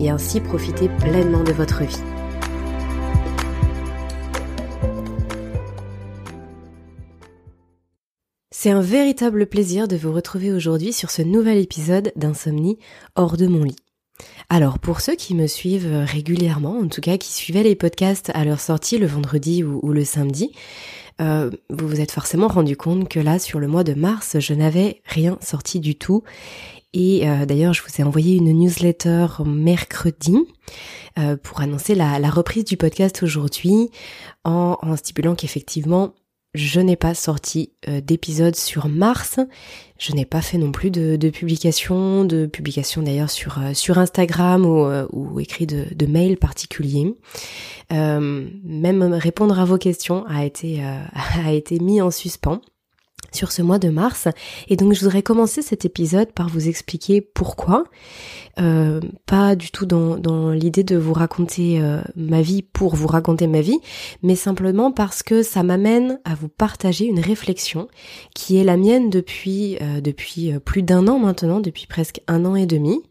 et ainsi profiter pleinement de votre vie. C'est un véritable plaisir de vous retrouver aujourd'hui sur ce nouvel épisode d'Insomnie hors de mon lit. Alors pour ceux qui me suivent régulièrement, en tout cas qui suivaient les podcasts à leur sortie le vendredi ou, le samedi, euh, vous vous êtes forcément rendu compte que là sur le mois de mars je n'avais rien sorti du tout et euh, d'ailleurs, je vous ai envoyé une newsletter mercredi euh, pour annoncer la, reprise du podcast aujourd'hui en, stipulant qu'effectivement, je n'ai pas sorti euh, d'épisode sur mars. Je n'ai pas fait non plus de, de publication, de publication d'ailleurs sur sur Instagram ou, ou écrit de, de mails particuliers. même répondre à vos questions a été a été mis en suspens sur ce mois de mars. Et donc je voudrais commencer cet épisode par vous expliquer pourquoi. Euh, pas du tout dans, dans l'idée de vous raconter euh, ma vie pour vous raconter ma vie, mais simplement parce que ça m'amène à vous partager une réflexion qui est la mienne depuis, euh, depuis plus d'un an maintenant, depuis presque un an et demi,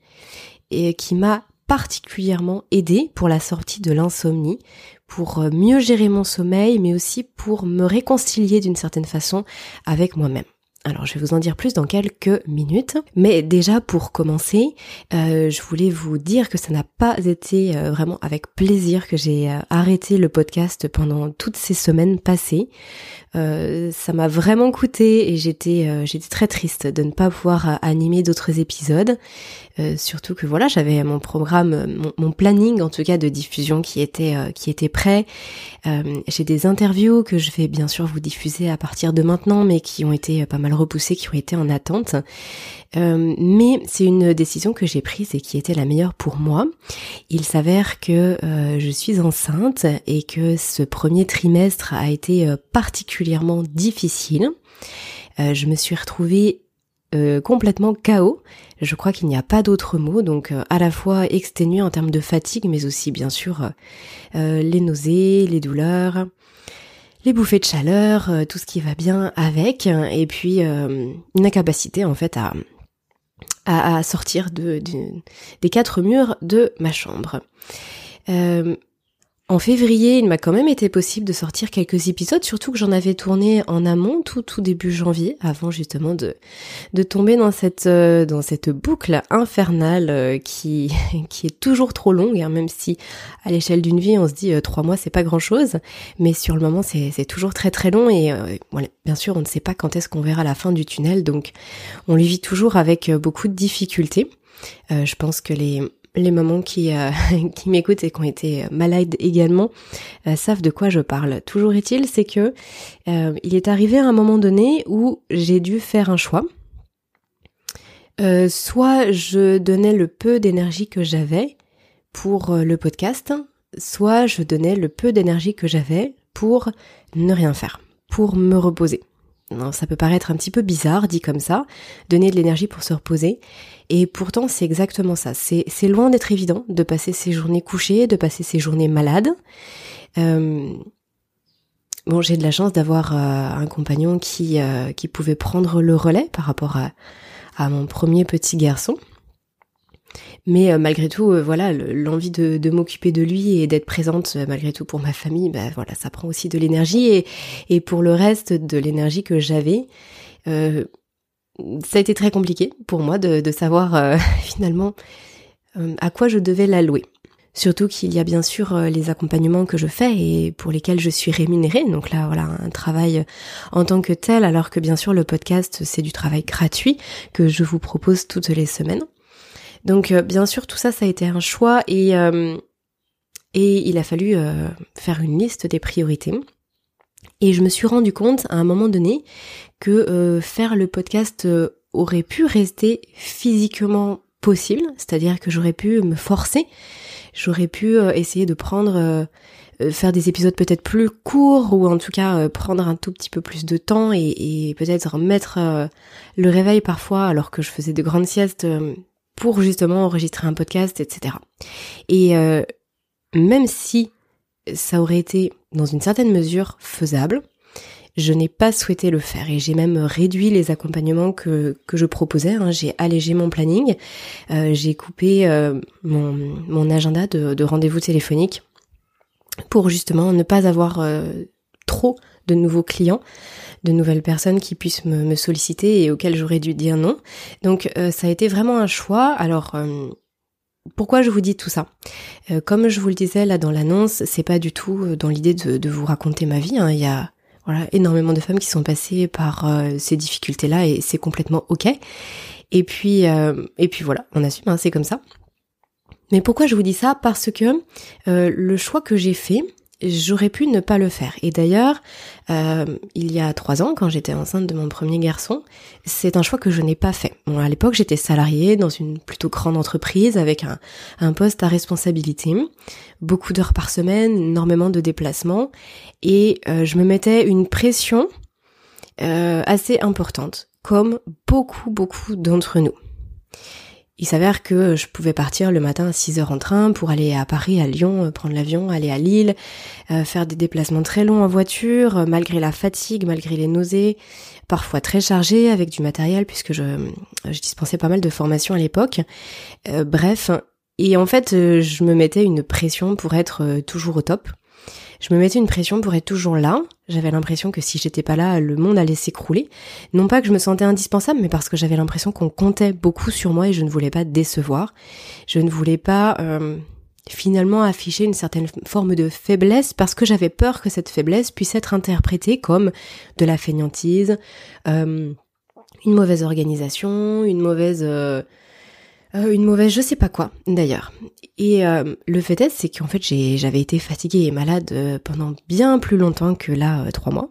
et qui m'a particulièrement aidé pour la sortie de l'insomnie, pour euh, mieux gérer mon sommeil, mais aussi pour me réconcilier d'une certaine façon avec moi-même. Alors je vais vous en dire plus dans quelques minutes, mais déjà pour commencer, euh, je voulais vous dire que ça n'a pas été euh, vraiment avec plaisir que j'ai arrêté le podcast pendant toutes ces semaines passées. ça m'a vraiment coûté et j'étais j'étais très triste de ne pas pouvoir animer d'autres épisodes. Euh, surtout que voilà, j'avais mon programme, mon, planning en tout cas de diffusion qui était euh, qui était prêt. Euh, j'ai des interviews que je vais bien sûr vous diffuser à partir de maintenant, mais qui ont été pas mal repoussées, qui ont été en attente. mais c'est une décision que j'ai prise et qui était la meilleure pour moi. Il s'avère que je suis enceinte et que ce premier trimestre a été particulièrement difficile. je me suis retrouvée euh, complètement chaos. Je crois qu'il n'y a pas d'autre mot, donc euh, à la fois exténué en termes de fatigue, mais aussi bien sûr euh, les nausées, les douleurs, les bouffées de chaleur, tout ce qui va bien avec, et puis une incapacité en fait à, sortir de, des quatre murs de ma chambre. En février, il m'a quand même été possible de sortir quelques épisodes, surtout que j'en avais tourné en amont, tout tout début janvier, avant justement de de tomber dans cette euh, dans cette boucle infernale euh, qui qui est toujours trop longue, hein, même si à l'échelle d'une vie on se dit euh, trois mois c'est pas grand chose, mais sur le moment c'est c'est toujours très très long et voilà, bien sûr on ne sait pas quand est-ce qu'on verra la fin du tunnel, donc on le vit toujours avec beaucoup de difficultés. je pense que les les mamans qui, euh, qui m'écoutent et qui ont été malades également euh, savent de quoi je parle. Toujours est-il, c'est que euh, il est arrivé un moment donné où j'ai dû faire un choix. soit je donnais le peu d'énergie que j'avais pour le podcast, soit je donnais le peu d'énergie que j'avais pour ne rien faire, pour me reposer. Non, ça peut paraître un petit peu bizarre dit comme ça, donner de l'énergie pour se reposer, et pourtant, c'est exactement ça. C'est loin d'être évident de passer ses journées couchées, de passer ses journées malades. Euh, bon, j'ai de la chance d'avoir euh, un compagnon qui, euh, qui pouvait prendre le relais par rapport à, à mon premier petit garçon. Mais malgré tout, voilà, l'envie de, de m'occuper de lui et d'être présente malgré tout pour ma famille, bah voilà, ça prend aussi de l'énergie et, et pour le reste de l'énergie que j'avais, ça a été très compliqué pour moi de, savoir euh, finalement euh, à quoi je devais l'allouer. Surtout qu'il y a bien sûr euh, les accompagnements que je fais et pour lesquels je suis rémunérée. Donc là, voilà, un travail en tant que tel, alors que bien sûr le podcast, c'est du travail gratuit que je vous propose toutes les semaines. Donc bien sûr, tout ça, ça a été un choix et, et il a fallu faire une liste des priorités. Et je me suis rendu compte à un moment donné que euh, faire le podcast euh, aurait pu rester physiquement possible, c'est-à-dire que j'aurais pu me forcer J'aurais pu essayer de prendre faire des épisodes peut-être plus courts ou en tout cas prendre un tout petit peu plus de temps et, et peut-être mettre le réveil parfois alors que je faisais de grandes siestes pour justement enregistrer un podcast, etc. Et même si ça aurait été dans une certaine mesure faisable, je n'ai pas souhaité le faire et j'ai même réduit les accompagnements que, que je proposais. Hein. J'ai allégé mon planning, euh, j'ai coupé euh, mon, mon, agenda de, de rendez-vous téléphoniques pour justement ne pas avoir euh, trop de nouveaux clients, de nouvelles personnes qui puissent me, me solliciter et auxquelles j'aurais dû dire non. Donc ça a été vraiment un choix. Alors pourquoi je vous dis tout ça? Comme je vous le disais là dans l'annonce, c'est pas du tout dans l'idée de, vous raconter ma vie. Hein. Il y a voilà, énormément de femmes qui sont passées par euh, ces difficultés-là et c'est complètement ok. Et puis, euh, et puis voilà, on assume, hein, c'est comme ça. Mais pourquoi je vous dis ça? Parce que euh, le choix que j'ai fait, j'aurais pu ne pas le faire. Et d'ailleurs, euh, il y a trois ans, quand j'étais enceinte de mon premier garçon, c'est un choix que je n'ai pas fait. À l'époque, j'étais salariée dans une plutôt grande entreprise avec un, un poste à responsabilité, beaucoup d'heures par semaine, énormément de déplacements, et euh, je me mettais une pression euh, assez importante, comme beaucoup, beaucoup d'entre nous. Il s'avère que je pouvais partir le matin à 6 heures en train pour aller à Paris, à Lyon, euh, prendre l'avion, aller à Lille, euh, faire des déplacements très longs en voiture, euh, malgré la fatigue, malgré les nausées, parfois très chargés avec du matériel puisque je, je dispensais pas mal de formations à l'époque. bref, et en fait, je me mettais une pression pour être toujours au top je me mettais une pression pour être toujours là. J'avais l'impression que si j'étais pas là, le monde allait s'écrouler. Non pas que je me sentais indispensable, mais parce que j'avais l'impression qu'on comptait beaucoup sur moi et je ne voulais pas décevoir. Je ne voulais pas euh, finalement afficher une certaine forme de faiblesse parce que j'avais peur que cette faiblesse puisse être interprétée comme de la fainéantise, euh, une mauvaise organisation, une mauvaise euh, euh, une mauvaise je sais pas quoi d'ailleurs. Et euh, le fait est c'est qu'en fait j'avais été fatiguée et malade euh, pendant bien plus longtemps que là trois mois,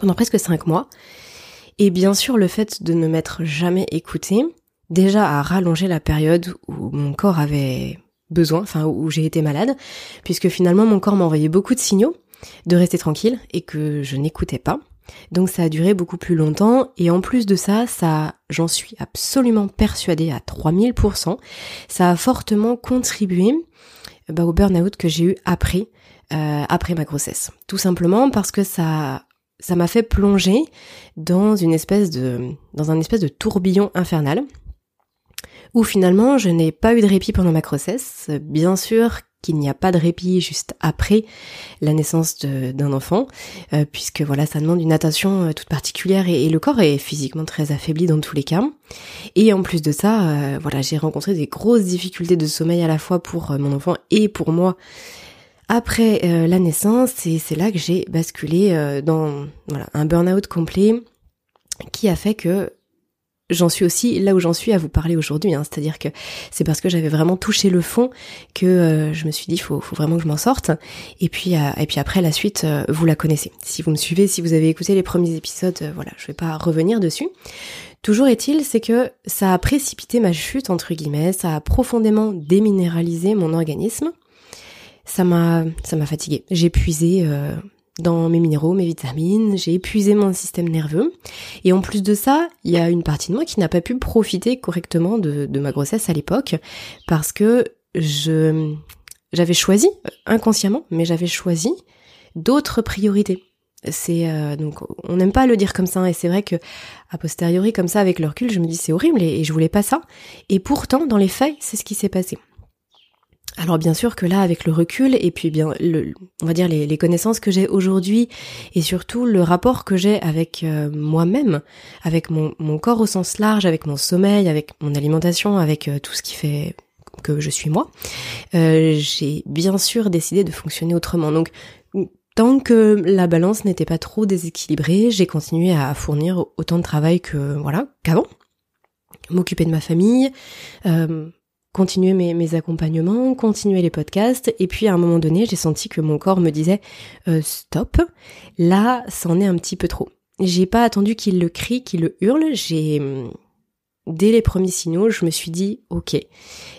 pendant presque cinq mois. Et bien sûr le fait de ne m'être jamais écoutée, déjà a rallongé la période où mon corps avait besoin, enfin où j'ai été malade, puisque finalement mon corps m'envoyait beaucoup de signaux de rester tranquille et que je n'écoutais pas. Donc ça a duré beaucoup plus longtemps et en plus de ça, ça, j'en suis absolument persuadée à 3000%, ça a fortement contribué bah, au burn-out que j'ai eu après, euh, après ma grossesse. Tout simplement parce que ça, ça m'a fait plonger dans une espèce de, dans un espèce de tourbillon infernal où finalement je n'ai pas eu de répit pendant ma grossesse. Bien sûr qu'il n'y a pas de répit juste après la naissance d'un enfant, euh, puisque voilà, ça demande une attention euh, toute particulière et, le corps est physiquement très affaibli dans tous les cas. Et en plus de ça, euh, voilà, j'ai rencontré des grosses difficultés de sommeil à la fois pour mon enfant et pour moi après la naissance, et c'est là que j'ai basculé dans un burn-out complet qui a fait que j'en suis aussi là où j'en suis à vous parler aujourd'hui. Hein. C'est-à-dire que c'est parce que j'avais vraiment touché le fond que euh, je me suis dit faut, faut vraiment que je m'en sorte. Et puis euh, et puis après la suite, euh, vous la connaissez. Si vous me suivez, si vous avez écouté les premiers épisodes, voilà, je vais pas revenir dessus. Toujours est-il, c'est que ça a précipité ma chute entre guillemets, ça a profondément déminéralisé mon organisme. Ça m'a ça m'a fatigué. J'ai puisé dans mes minéraux, mes vitamines, j'ai épuisé mon système nerveux. Et en plus de ça, il y a une partie de moi qui n'a pas pu profiter correctement de, de ma grossesse à l'époque parce que je j'avais choisi inconsciemment, mais j'avais choisi d'autres priorités. C'est euh, donc on n'aime pas le dire comme ça et c'est vrai que a posteriori comme ça avec le recul, je me dis c'est horrible et, et je voulais pas ça. Et pourtant dans les faits, c'est ce qui s'est passé. Alors bien sûr que là, avec le recul et puis bien, le, on va dire les, connaissances que j'ai aujourd'hui et surtout le rapport que j'ai avec euh, moi-même, avec mon, corps au sens large, avec mon sommeil, avec mon alimentation, avec euh, tout ce qui fait que je suis moi, euh, j'ai bien sûr décidé de fonctionner autrement. Donc tant que la balance n'était pas trop déséquilibrée, j'ai continué à fournir autant de travail que voilà qu'avant m'occuper de ma famille, continuer mes, accompagnements, continuer les podcasts, et puis à un moment donné, j'ai senti que mon corps me disait euh, stop, là, c'en est un petit peu trop. J'ai pas attendu qu'il le crie, qu'il le hurle, j'ai dès les premiers signaux, je me suis dit, ok,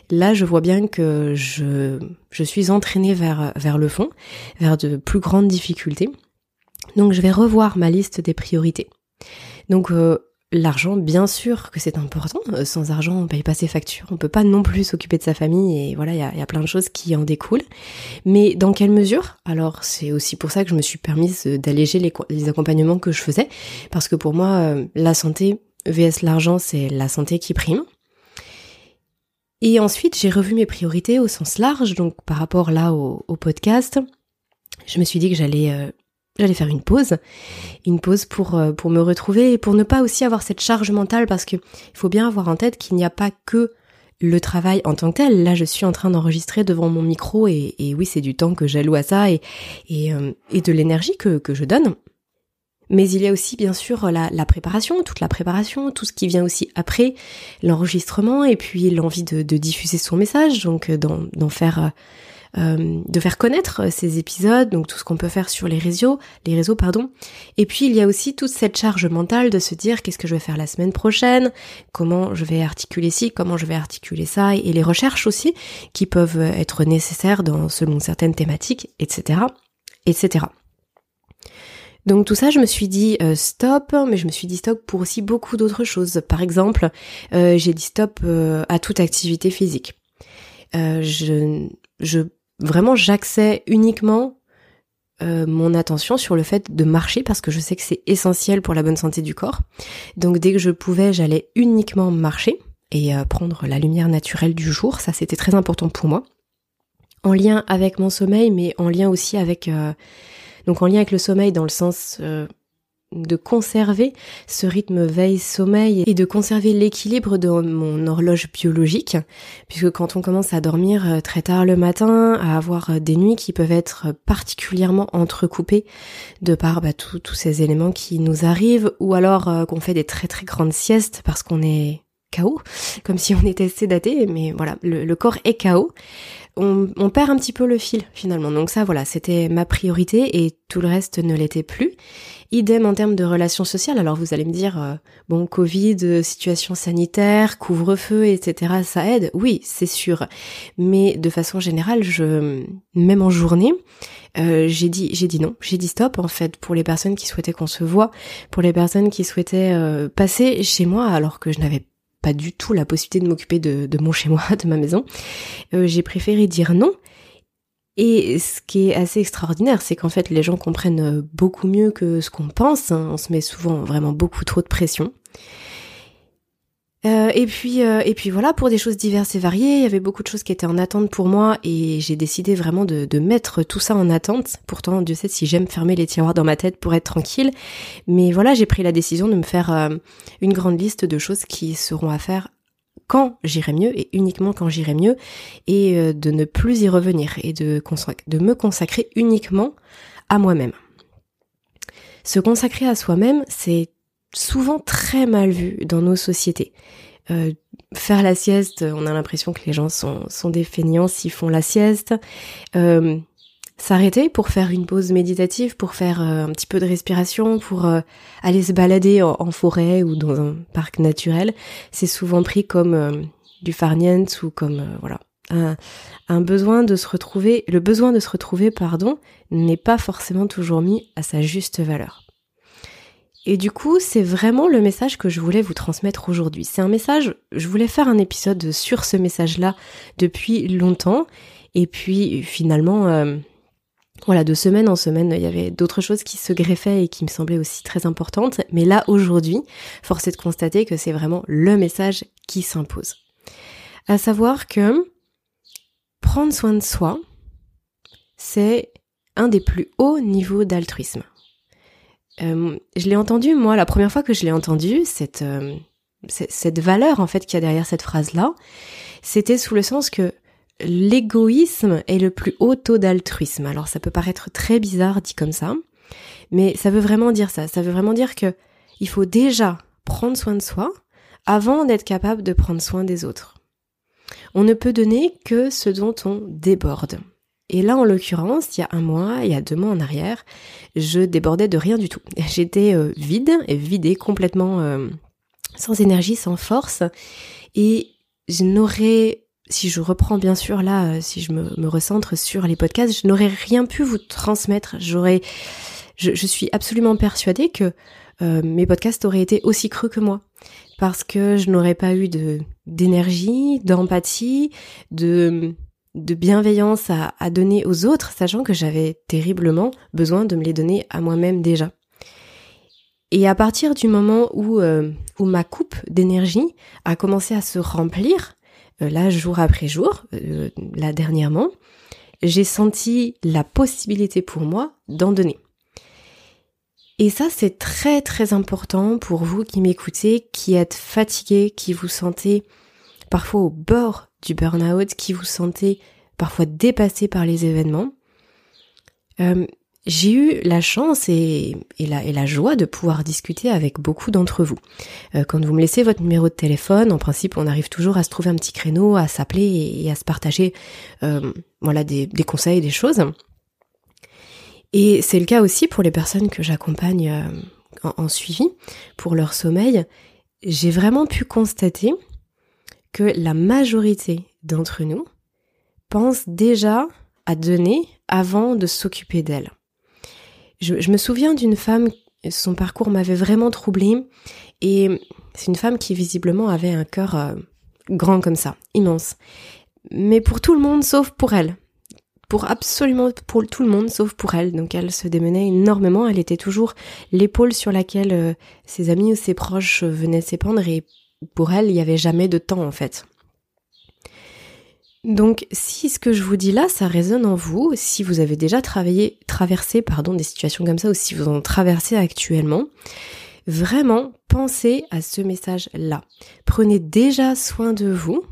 là je vois bien que je, je suis entraînée vers, vers le fond, vers de plus grandes difficultés. Donc je vais revoir ma liste des priorités. Donc euh, l'argent, bien sûr que c'est important. Euh, sans argent, on paye pas ses factures. On peut pas non plus s'occuper de sa famille et voilà, il y a, plein de choses qui en découlent. Mais dans quelle mesure? Alors c'est aussi pour ça que je me suis permise d'alléger les, accompagnements que je faisais, parce que pour moi, euh, la santé vs l'argent, c'est la santé qui prime. Et ensuite, j'ai revu mes priorités au sens large, donc par rapport là au, au podcast, je me suis dit que j'allais euh, j'allais faire une pause, une pause pour euh, pour me retrouver et pour ne pas aussi avoir cette charge mentale parce que il faut bien avoir en tête qu'il n'y a pas que le travail en tant que tel. Là, je suis en train d'enregistrer devant mon micro et, oui, c'est du temps que j'alloue à ça et et, euh, et de l'énergie que que je donne. Mais il y a aussi bien sûr la, la, préparation, toute la préparation, tout ce qui vient aussi après l'enregistrement et puis l'envie de, de, diffuser son message, donc d'en faire euh, de faire connaître ces épisodes, donc tout ce qu'on peut faire sur les réseaux, les réseaux pardon. Et puis il y a aussi toute cette charge mentale de se dire qu'est-ce que je vais faire la semaine prochaine, comment je vais articuler ci, comment je vais articuler ça, et les recherches aussi qui peuvent être nécessaires dans selon certaines thématiques, etc., etc. Donc tout ça, je me suis dit euh, stop, mais je me suis dit stop pour aussi beaucoup d'autres choses. Par exemple, euh, j'ai dit stop euh, à toute activité physique. Euh, je, je vraiment j'accès uniquement euh, mon attention sur le fait de marcher parce que je sais que c'est essentiel pour la bonne santé du corps. Donc dès que je pouvais, j'allais uniquement marcher et euh, prendre la lumière naturelle du jour. Ça, c'était très important pour moi. En lien avec mon sommeil, mais en lien aussi avec euh, donc en lien avec le sommeil dans le sens de conserver ce rythme veille-sommeil et de conserver l'équilibre de mon horloge biologique, puisque quand on commence à dormir euh, très tard le matin, à avoir euh, des nuits qui peuvent être particulièrement entrecoupées de par bah, tous ces éléments qui nous arrivent, ou alors euh, qu'on fait des très très grandes siestes parce qu'on est KO, comme si on était sédaté, mais voilà, le, le corps est KO. On, on, perd un petit peu le fil finalement. Donc ça, voilà, c'était ma priorité et tout le reste ne l'était plus. Idem en termes de relations sociales. Alors vous allez me dire, euh, bon, Covid, euh, situation sanitaire, couvre-feu, etc., ça aide. Oui, c'est sûr. Mais de façon générale, je, même en journée, euh, j'ai dit, j'ai dit non, j'ai dit stop en fait pour les personnes qui souhaitaient qu'on se voit, pour les personnes qui souhaitaient euh, passer chez moi alors que je n'avais pas du tout la possibilité de m'occuper de, mon chez moi, de ma maison. j'ai préféré dire non et ce qui est assez extraordinaire, c'est qu'en fait les gens comprennent beaucoup mieux que ce qu'on pense. Hein. On se met souvent vraiment beaucoup trop de pression. Euh, et puis euh, et puis voilà pour des choses diverses et variées, il y avait beaucoup de choses qui étaient en attente pour moi et j'ai décidé vraiment de, mettre tout ça en attente. Pourtant Dieu sait si j'aime fermer les tiroirs dans ma tête pour être tranquille, mais voilà j'ai pris la décision de me faire euh, une grande liste de choses qui seront à faire quand j'irai mieux et uniquement quand j'irai mieux et de ne plus y revenir et de me consacrer uniquement à moi-même. Se consacrer à soi-même, c'est souvent très mal vu dans nos sociétés. Euh, faire la sieste, on a l'impression que les gens sont, sont des feignants s'ils font la sieste. Euh, s'arrêter pour faire une pause méditative, pour faire euh, un petit peu de respiration, pour euh, aller se balader en, forêt ou dans un parc naturel, c'est souvent pris comme euh, du farniente ou comme voilà un, un, besoin de se retrouver. Le besoin de se retrouver, pardon, n'est pas forcément toujours mis à sa juste valeur. Et du coup, c'est vraiment le message que je voulais vous transmettre aujourd'hui. C'est un message, je voulais faire un épisode sur ce message-là depuis longtemps. Et puis finalement, voilà, de semaine en semaine, il y avait d'autres choses qui se greffaient et qui me semblaient aussi très importantes. Mais là, aujourd'hui, force est de constater que c'est vraiment le message qui s'impose. À savoir que prendre soin de soi, c'est un des plus hauts niveaux d'altruisme. Euh, je l'ai entendu, moi, la première fois que je l'ai entendu, cette, euh, cette valeur, en fait, qu'il y a derrière cette phrase-là, c'était sous le sens que l'égoïsme est le plus haut taux d'altruisme. Alors ça peut paraître très bizarre dit comme ça, mais ça veut vraiment dire ça. Ça veut vraiment dire que il faut déjà prendre soin de soi avant d'être capable de prendre soin des autres. On ne peut donner que ce dont on déborde. Et là, en l'occurrence, il y a un mois, il y a deux mois en arrière, je débordais de rien du tout. J'étais euh, vide et vidée complètement euh, sans énergie, sans force. Et je n'aurais, si je reprends bien sûr là, euh, si je me, recentre sur les podcasts, je n'aurais rien pu vous transmettre. J'aurais, je, suis absolument persuadée que mes podcasts auraient été aussi creux que moi parce que je n'aurais pas eu d'énergie, d'empathie, de de bienveillance à, à, donner aux autres, sachant que j'avais terriblement besoin de me les donner à moi-même déjà. Et à partir du moment où, euh, où ma coupe d'énergie a commencé à se remplir, euh, là jour après jour, euh, là dernièrement, j'ai senti la possibilité pour moi d'en donner. Et ça, c'est très très important pour vous qui m'écoutez, qui êtes fatigué, qui vous sentez parfois au bord du burn-out, qui vous sentez parfois dépassé par les événements. Euh, j'ai eu la chance et, la, joie de pouvoir discuter avec beaucoup d'entre vous. Euh, quand vous me laissez votre numéro de téléphone, en principe, on arrive toujours à se trouver un petit créneau, à s'appeler et, à se partager, euh, voilà, des, des, conseils, des choses. Et c'est le cas aussi pour les personnes que j'accompagne en, en, suivi pour leur sommeil. J'ai vraiment pu constater que la majorité d'entre nous pensent déjà à donner avant de s'occuper d'elle. Je, me souviens d'une femme, son parcours m'avait vraiment troublée, et c'est une femme qui visiblement avait un cœur euh, grand comme ça, immense. Mais pour tout le monde sauf pour elle pour absolument pour tout le monde sauf pour elle. Donc elle se démenait énormément, elle était toujours l'épaule sur laquelle euh, ses amis ou ses proches venaient s'épandre pour elle, il n'y avait jamais de temps en fait. Donc si ce que je vous dis là, ça résonne en vous, si vous avez déjà travaillé, traversé pardon, des situations comme ça ou si vous en traversez actuellement, vraiment pensez à ce message-là. Prenez déjà soin de vous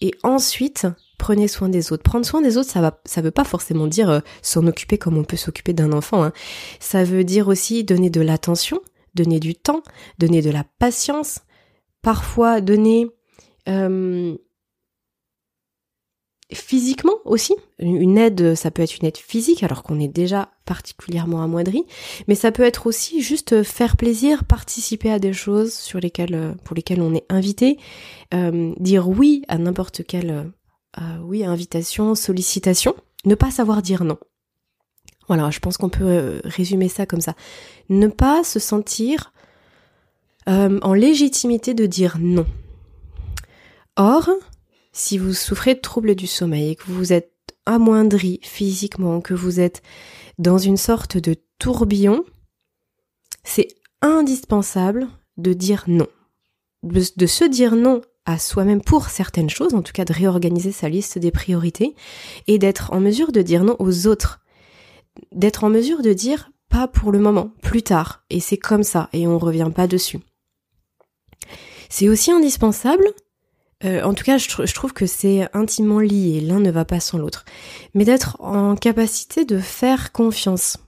et ensuite prenez soin des autres. Prendre soin des autres, ça va, ça veut pas forcément dire euh, s'en occuper comme on peut s'occuper d'un enfant. Hein. Ça veut dire aussi donner de l'attention, donner du temps, donner de la patience, parfois donner euh, physiquement aussi. Une aide, ça peut être une aide physique alors qu'on est déjà particulièrement amoindri, mais ça peut être aussi juste faire plaisir, participer à des choses sur lesquelles, pour lesquelles on est invité, euh, dire oui à n'importe quelle euh, oui, invitation, sollicitation, ne pas savoir dire non. Voilà, je pense qu'on peut euh, résumer ça comme ça. Ne pas se sentir euh, en légitimité de dire non. Or, si vous souffrez de troubles du sommeil que vous êtes amoindri physiquement, que vous êtes dans une sorte de tourbillon, c'est indispensable de dire non. de se dire non à soi-même pour certaines choses, en tout cas de réorganiser sa liste des priorités, et d'être en mesure de dire non aux autres. D'être en mesure de dire pas pour le moment, plus tard, et c'est comme ça, et on revient pas dessus. C'est aussi indispensable, euh, en tout cas je, trouve que c'est intimement lié, l'un ne va pas sans l'autre, mais d'être en capacité de faire confiance.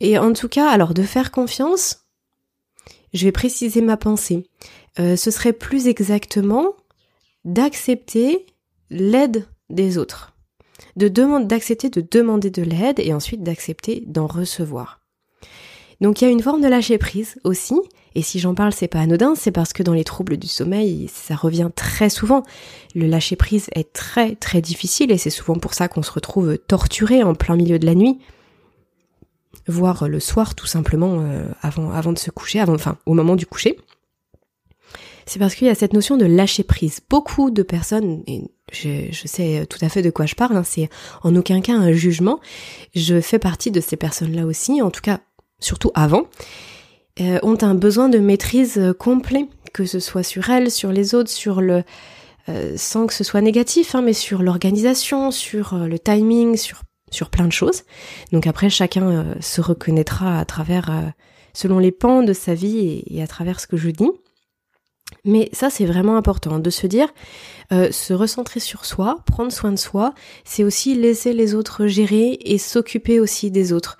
Et en tout cas, alors de faire confiance, je vais préciser ma pensée. Euh, ce serait plus exactement d'accepter l'aide des autres. De demander, d'accepter de demander de l'aide et ensuite d'accepter d'en recevoir. Donc il y a une forme de lâcher prise aussi, et si j'en parle c'est pas anodin, c'est parce que dans les troubles du sommeil, ça revient très souvent. Le lâcher prise est très très difficile et c'est souvent pour ça qu'on se retrouve torturé en plein milieu de la nuit, voire le soir tout simplement euh, avant avant de se coucher, avant enfin au moment du coucher c'est parce qu'il y a cette notion de lâcher prise. Beaucoup de personnes, et je, sais tout à fait de quoi je parle, hein, c'est en aucun cas un jugement, je fais partie de ces personnes-là aussi, en tout cas surtout avant, euh, ont un besoin de maîtrise complet, que ce soit sur elles, sur les autres, sur le... Euh, sans que ce soit négatif, hein, mais sur l'organisation, sur euh, le timing, sur, sur plein de choses. Donc après, chacun se reconnaîtra à travers, selon les pans de sa vie et, et à travers ce que je dis. Mais ça, c'est vraiment important de se dire, euh, se recentrer sur soi, prendre soin de soi, c'est aussi laisser les autres gérer et s'occuper aussi des autres.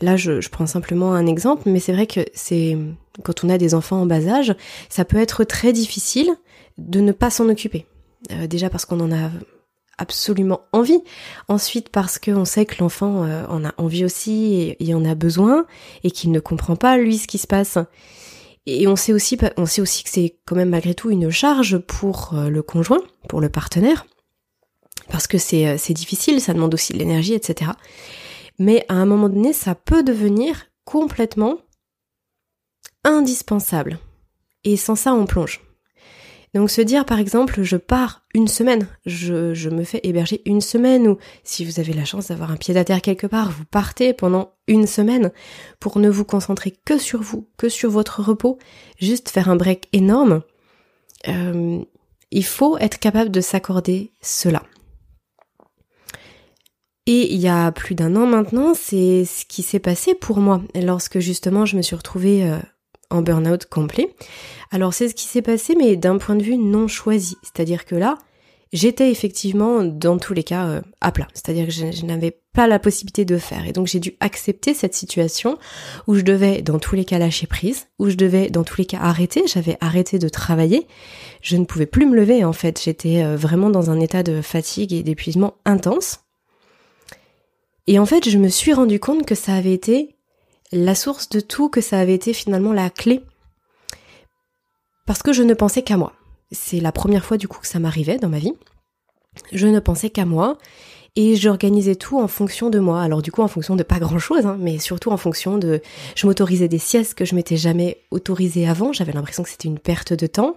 Là, je, prends simplement un exemple, mais c'est vrai que c'est quand on a des enfants en bas âge, ça peut être très difficile de ne pas s'en occuper. Euh, déjà parce qu'on en a absolument envie. Ensuite parce qu'on sait que l'enfant euh, en a envie aussi et, et en a besoin et qu'il ne comprend pas lui ce qui se passe. et on sait aussi, on sait aussi que c'est quand même malgré tout une charge pour euh, le conjoint, pour le partenaire, parce que c'est c'est difficile, ça demande aussi de l'énergie, etc. Mais à un moment donné, ça peut devenir complètement indispensable. Et sans ça, on plonge. Donc se dire par exemple je pars une semaine, je, me fais héberger une semaine ou si vous avez la chance d'avoir un pied à quelque part, vous partez pendant une semaine pour ne vous concentrer que sur vous, que sur votre repos, juste faire un break énorme. Euh, il faut être capable de s'accorder cela. Et il y a plus d'un an maintenant, c'est ce qui s'est passé pour moi lorsque justement je me suis retrouvée euh, en burn-out complet. Alors c'est ce qui s'est passé, mais d'un point de vue non choisi. C'est-à-dire que là, j'étais effectivement dans tous les cas euh, à plat. C'est-à-dire que je, n'avais pas la possibilité de faire. Et donc j'ai dû accepter cette situation où je devais dans tous les cas lâcher prise, où je devais dans tous les cas arrêter. J'avais arrêté de travailler. Je ne pouvais plus me lever en fait. J'étais euh, vraiment dans un état de fatigue et d'épuisement intense. Et en fait, je me suis rendu compte que ça avait été la source de tout, que ça avait été finalement la clé parce que je ne pensais qu'à moi. C'est la première fois du coup que ça m'arrivait dans ma vie. Je ne pensais qu'à moi et j'organisais tout en fonction de moi. Alors du coup en fonction de pas grand chose, hein, mais surtout en fonction de... Je m'autorisais des siestes que je m'étais jamais autorisé avant, j'avais l'impression que c'était une perte de temps.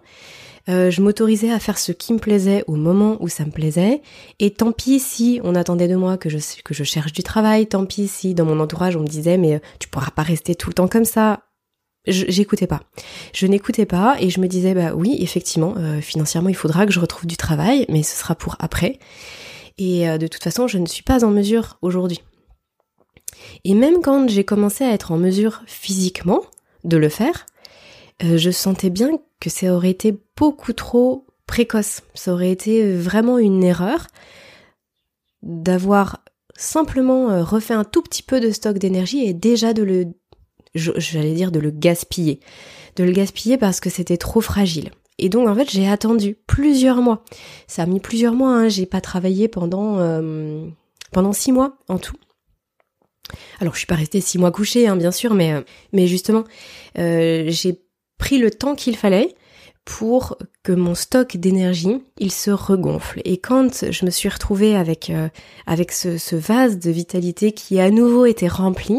Euh, je m'autorisais à faire ce qui me plaisait au moment où ça me plaisait. Et tant pis si on attendait de moi que je, que je cherche du travail, tant pis si dans mon entourage on me disait mais euh, tu pourras pas rester tout le temps comme ça j'écoutais pas. Je n'écoutais pas et je me disais bah oui effectivement euh, financièrement il faudra que je retrouve du travail mais ce sera pour après et de toute façon je ne suis pas en mesure aujourd'hui. Et même quand j'ai commencé à être en mesure physiquement de le faire, je sentais bien que ça aurait été beaucoup trop précoce. Ça aurait été vraiment une erreur d'avoir simplement refait un tout petit peu de stock d'énergie et déjà de le j'allais dire de le gaspiller. De le gaspiller parce que c'était trop fragile. Et donc en fait j'ai attendu plusieurs mois. Ça a mis plusieurs mois, hein. j'ai pas travaillé pendant euh, pendant six mois en tout. Alors je suis pas restée six mois couchée, hein, bien sûr, mais euh, justement euh, j'ai pris le temps qu'il fallait pour que mon stock d'énergie il se regonfle. Et quand je me suis retrouvée avec avec ce, vase de vitalité qui à nouveau était rempli,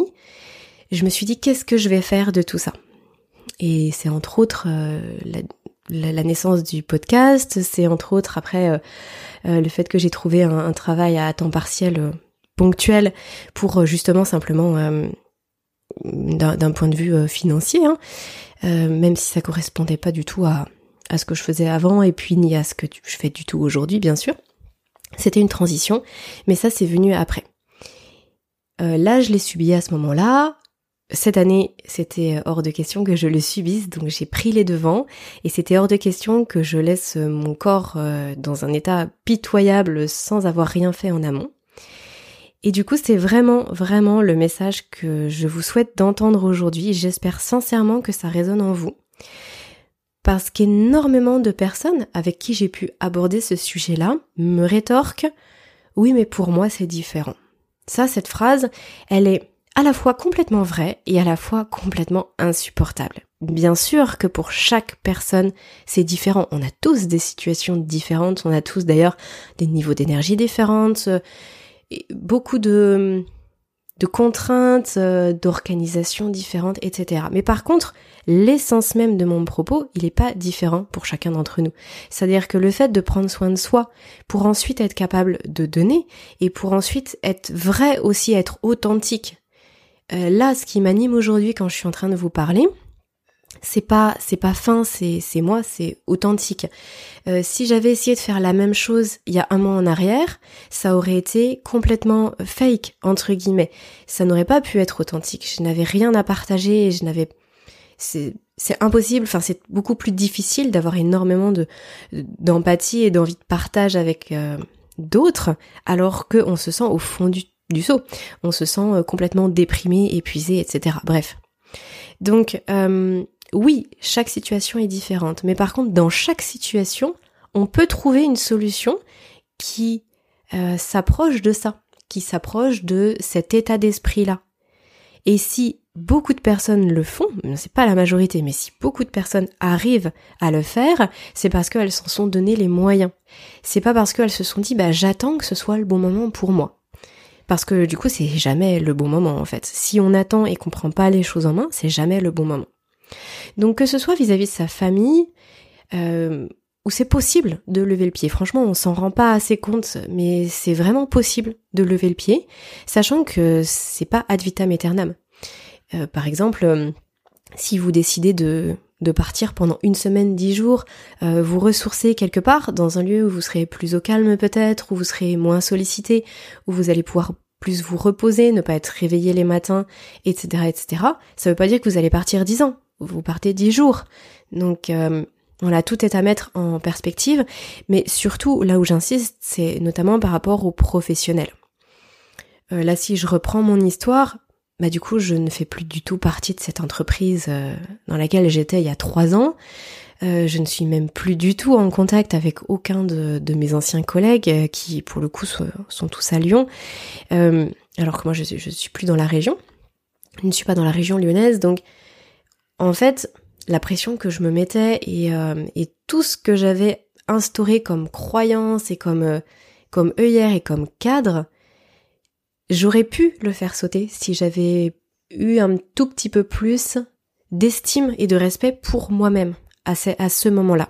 je me suis dit qu'est-ce que je vais faire de tout ça? Et c'est entre autres euh, la, naissance du podcast, c'est entre autres après euh, euh, le fait que j'ai trouvé un, travail à temps partiel ponctuel pour justement simplement d'un point de vue financier, hein, même si ça correspondait pas du tout à, à ce que je faisais avant et puis ni à ce que je fais du tout aujourd'hui, bien sûr. C'était une transition, mais ça c'est venu après. là, je l'ai subi à ce moment-là cette année, c'était hors de question que je le subisse, donc j'ai pris les devants et c'était hors de question que je laisse mon corps euh, dans un état pitoyable sans avoir rien fait en amont. Et du coup, c'est vraiment, vraiment le message que je vous souhaite d'entendre aujourd'hui. J'espère sincèrement que ça résonne en vous. Parce qu'énormément de personnes avec qui j'ai pu aborder ce sujet-là me rétorquent oui, mais pour moi, c'est différent. Ça, cette phrase, elle est à la fois complètement vrai et à la fois complètement insupportable. Bien sûr que pour chaque personne, c'est différent. On a tous des situations différentes, on a tous d'ailleurs des niveaux d'énergie différentes, beaucoup de, contraintes, euh, d'organisations différentes, etc. Mais par contre, l'essence même de mon propos, il n'est pas différent pour chacun d'entre nous. C'est-à-dire que le fait de prendre soin de soi pour ensuite être capable de donner et pour ensuite être vrai aussi, être authentique euh, là, ce qui m'anime aujourd'hui quand je suis en train de vous parler, c'est pas c'est pas fin, c'est c'est moi, c'est authentique. Euh, si j'avais essayé de faire la même chose il y a un mois en arrière, ça aurait été complètement fake entre guillemets. Ça n'aurait pas pu être authentique. Je n'avais rien à partager, je n'avais c'est c'est impossible. Enfin, c'est beaucoup plus difficile d'avoir énormément de d'empathie et d'envie de partage avec euh, d'autres, alors qu'on se sent au fond du du saut. On se sent euh, complètement déprimé, épuisé, etc. Bref. Donc euh, oui, chaque situation est différente, mais par contre, dans chaque situation, on peut trouver une solution qui euh, s'approche de ça, qui s'approche de cet état d'esprit-là. Et si beaucoup de personnes le font, c'est pas la majorité, mais si beaucoup de personnes arrivent à le faire, c'est parce qu'elles s'en sont donné les moyens. C'est pas parce qu'elles se sont dit bah j'attends que ce soit le bon moment pour moi. Parce que du coup c'est jamais le bon moment en fait. Si on attend et qu'on prend pas les choses en main, c'est jamais le bon moment. Donc que ce soit vis-à-vis de sa famille, euh, où c'est possible de lever le pied. Franchement, on s'en rend pas assez compte, mais c'est vraiment possible de lever le pied, sachant que c'est pas ad vitam aeternam. Euh, par exemple, euh, si vous décidez de, partir pendant une semaine, dix jours, vous ressourcer quelque part, dans un lieu où vous serez plus au calme peut-être, où vous serez moins sollicité, où vous allez pouvoir plus vous reposer, ne pas être réveillé les matins, etc., etc. Ça veut pas dire que vous allez partir dix ans. Vous partez dix jours. Donc, voilà, tout est à mettre en perspective, mais surtout là où j'insiste, c'est notamment par rapport aux professionnels. là, si je reprends mon histoire, bah du coup je ne fais plus du tout partie de cette entreprise euh, dans laquelle j'étais il y a trois ans. Euh, je ne suis même plus du tout en contact avec aucun de, mes anciens collègues euh, qui pour le coup sont, tous à Lyon. alors que moi je, je suis plus dans la région. Je ne suis pas dans la région lyonnaise donc en fait la pression que je me mettais et, et tout ce que j'avais instauré comme croyance et comme comme œillère et comme cadre, J'aurais pu le faire sauter si j'avais eu un tout petit peu plus d'estime et de respect pour moi-même à ce, à ce moment-là.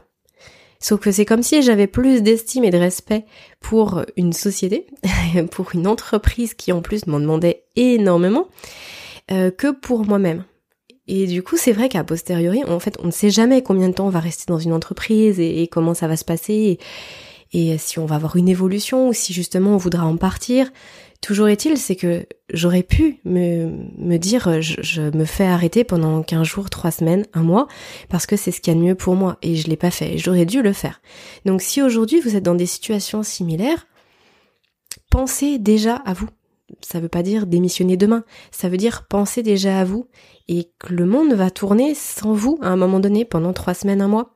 Sauf que c'est comme si j'avais plus d'estime et de respect pour une société, pour une entreprise qui en plus m'en demandait énormément, euh, que pour moi-même. Et du coup, c'est vrai qu'à posteriori, en fait, on ne sait jamais combien de temps on va rester dans une entreprise et, comment ça va se passer et, et, si on va avoir une évolution ou si justement on voudra en partir. Toujours est-il, c'est que j'aurais pu me, me dire je, me fais arrêter pendant 15 jours, 3 semaines, un mois, parce que c'est ce qu'il y a de mieux pour moi, et je l'ai pas fait, j'aurais dû le faire. Donc si aujourd'hui vous êtes dans des situations similaires, pensez déjà à vous. Ça veut pas dire démissionner demain, ça veut dire penser déjà à vous, et que le monde va tourner sans vous à un moment donné pendant 3 semaines, un mois.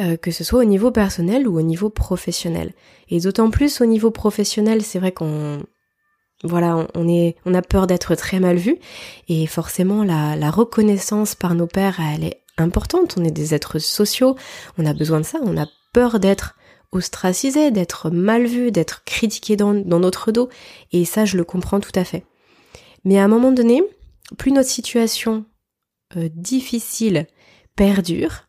Euh, que ce soit au niveau personnel ou au niveau professionnel. Et d'autant plus au niveau professionnel, c'est vrai qu'on voilà, on est, on a peur d'être très mal vu, et forcément la, la reconnaissance par nos pères, elle est importante. On est des êtres sociaux, on a besoin de ça, on a peur d'être ostracisé, d'être mal vu, d'être critiqué dans, dans notre dos, et ça je le comprends tout à fait. Mais à un moment donné, plus notre situation euh, difficile perdure,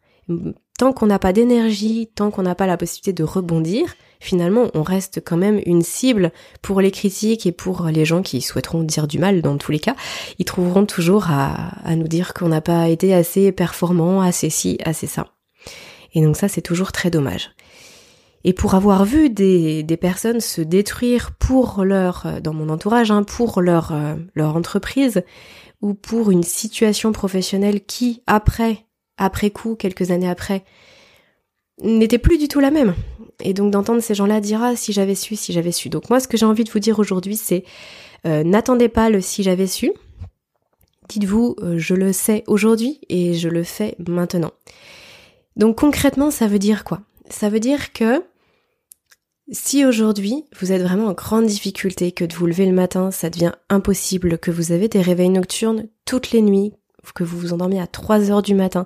tant qu'on n'a pas d'énergie, tant qu'on n'a pas la possibilité de rebondir, finalement on reste quand même une cible pour les critiques et pour les gens qui souhaiteront dire du mal dans tous les cas. Ils trouveront toujours à, nous dire qu'on n'a pas été assez performant, assez ci, assez ça. Et donc ça c'est toujours très dommage. Et pour avoir vu des, personnes se détruire pour leur, dans mon entourage, hein, pour leur, euh, leur entreprise, ou pour une situation professionnelle qui, après, après coup, quelques années après, n'était plus du tout la même. Et donc d'entendre ces gens-là dire ah si j'avais su, si j'avais su. Donc moi ce que j'ai envie de vous dire aujourd'hui c'est euh, n'attendez pas le si j'avais su. Dites-vous euh, je le sais aujourd'hui et je le fais maintenant. Donc concrètement ça veut dire quoi? Ça veut dire que si aujourd'hui vous êtes vraiment en grande difficulté, que de vous lever le matin ça devient impossible, que vous avez des réveils nocturnes toutes les nuits, que vous vous endormez à 3 heures du matin,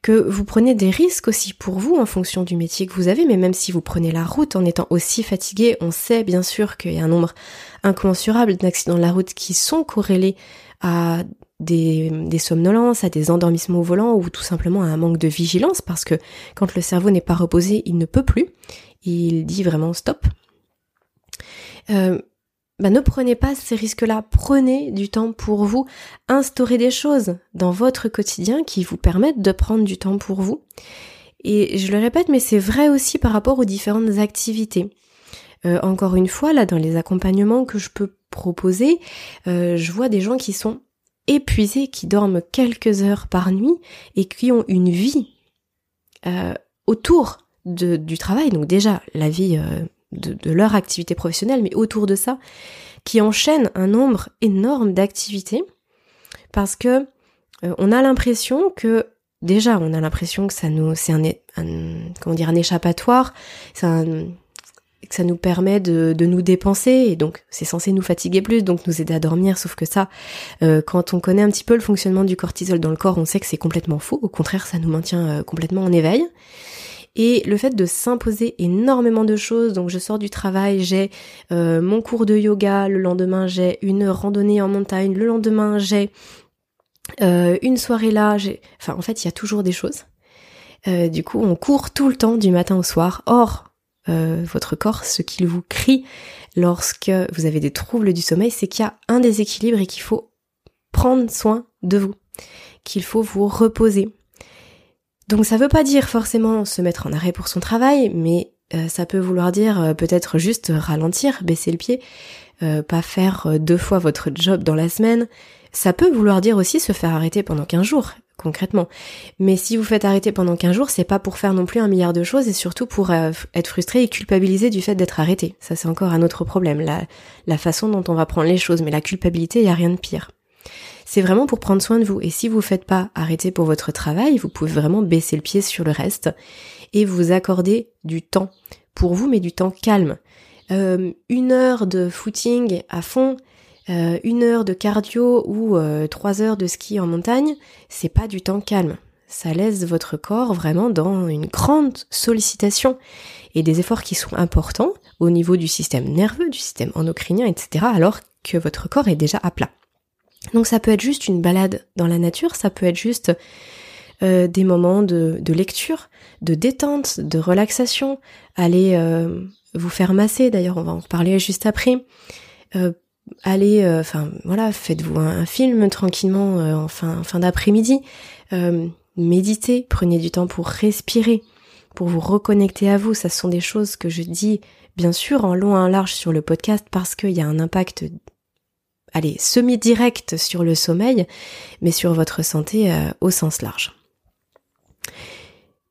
que vous prenez des risques aussi pour vous en fonction du métier que vous avez, mais même si vous prenez la route en étant aussi fatigué, on sait bien sûr qu'il y a un nombre incommensurable d'accidents de la route qui sont corrélés à des, des, somnolences, à des endormissements au volant ou tout simplement à un manque de vigilance parce que quand le cerveau n'est pas reposé, il ne peut plus. Il dit vraiment stop. Euh, bah, ne prenez pas ces risques-là, prenez du temps pour vous, instaurez des choses dans votre quotidien qui vous permettent de prendre du temps pour vous. Et je le répète, mais c'est vrai aussi par rapport aux différentes activités. Euh, encore une fois, là, dans les accompagnements que je peux proposer, euh, je vois des gens qui sont épuisés, qui dorment quelques heures par nuit et qui ont une vie autour de, du travail. Donc déjà, la vie de, leur activité professionnelle, mais autour de ça, qui enchaînent un nombre énorme d'activités, parce que euh, on a l'impression que déjà, on a l'impression que ça nous, c'est un, comment dire, un échappatoire, c'est que ça nous permet de, de, nous dépenser et donc c'est censé nous fatiguer plus, donc nous aider à dormir. Sauf que ça, euh, quand on connaît un petit peu le fonctionnement du cortisol dans le corps, on sait que c'est complètement faux. Au contraire, ça nous maintient euh, complètement en éveil. Et le fait de s'imposer énormément de choses, donc je sors du travail, j'ai euh, mon cours de yoga, le lendemain j'ai une randonnée en montagne, le lendemain j'ai une soirée là, j'ai... Enfin en fait il y a toujours des choses. du coup on court tout le temps du matin au soir. Or euh, votre corps, ce qu'il vous crie lorsque vous avez des troubles du sommeil, c'est qu'il y a un déséquilibre et qu'il faut prendre soin de vous, qu'il faut vous reposer. Donc ça veut pas dire forcément se mettre en arrêt pour son travail, mais euh, ça peut vouloir dire euh, peut-être juste ralentir, baisser le pied, pas faire deux fois votre job dans la semaine. Ça peut vouloir dire aussi se faire arrêter pendant 15 jours concrètement. Mais si vous faites arrêter pendant 15 jours, c'est pas pour faire non plus un milliard de choses et surtout pour euh, être frustré et culpabilisé du fait d'être arrêté. Ça c'est encore un autre problème, la, la façon dont on va prendre les choses, mais la culpabilité, il y a rien de pire. C'est vraiment pour prendre soin de vous. Et si vous faites pas arrêter pour votre travail, vous pouvez vraiment baisser le pied sur le reste et vous accorder du temps pour vous, mais du temps calme. Euh, une heure de footing à fond, euh, une heure de cardio ou euh, trois heures de ski en montagne, c'est pas du temps calme. Ça laisse votre corps vraiment dans une grande sollicitation et des efforts qui sont importants au niveau du système nerveux, du système endocrinien, etc. alors que votre corps est déjà à plat. Donc ça peut être juste une balade dans la nature, ça peut être juste euh, des moments de, lecture, de détente, de relaxation, aller vous faire masser, d'ailleurs on va en reparler juste après, allez, euh, enfin voilà, faites-vous un, film tranquillement euh, en fin, fin d'après-midi, euh, méditez, prenez du temps pour respirer, pour vous reconnecter à vous. Ça sont des choses que je dis bien sûr en long et en large sur le podcast parce qu'il y a un impact, allez, semi-direct sur le sommeil, mais sur votre santé au sens large.